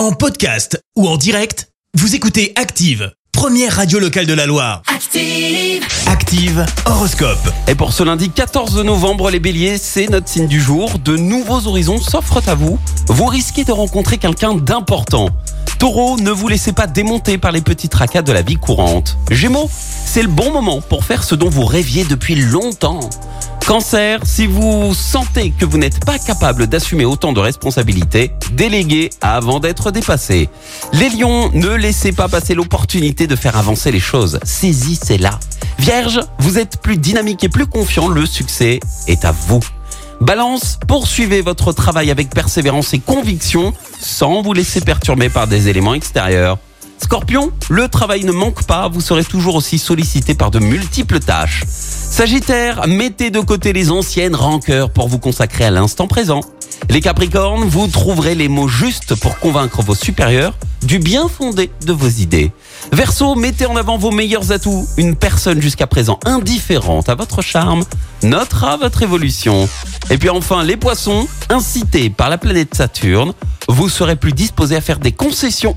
En podcast ou en direct, vous écoutez Active, première radio locale de la Loire. Active. Active Horoscope. Et pour ce lundi 14 novembre, les béliers, c'est notre signe du jour. De nouveaux horizons s'offrent à vous. Vous risquez de rencontrer quelqu'un d'important. Taureau, ne vous laissez pas démonter par les petits tracas de la vie courante. Gémeaux, c'est le bon moment pour faire ce dont vous rêviez depuis longtemps. Cancer, si vous sentez que vous n'êtes pas capable d'assumer autant de responsabilités, déléguez avant d'être dépassé. Les lions, ne laissez pas passer l'opportunité de faire avancer les choses. Saisissez-la. Vierge, vous êtes plus dynamique et plus confiant, le succès est à vous. Balance, poursuivez votre travail avec persévérance et conviction sans vous laisser perturber par des éléments extérieurs. Scorpion, le travail ne manque pas, vous serez toujours aussi sollicité par de multiples tâches. Sagittaire, mettez de côté les anciennes rancœurs pour vous consacrer à l'instant présent. Les Capricornes, vous trouverez les mots justes pour convaincre vos supérieurs du bien fondé de vos idées. Verseau, mettez en avant vos meilleurs atouts. Une personne jusqu'à présent indifférente à votre charme notera votre évolution. Et puis enfin, les poissons, incités par la planète Saturne, vous serez plus disposés à faire des concessions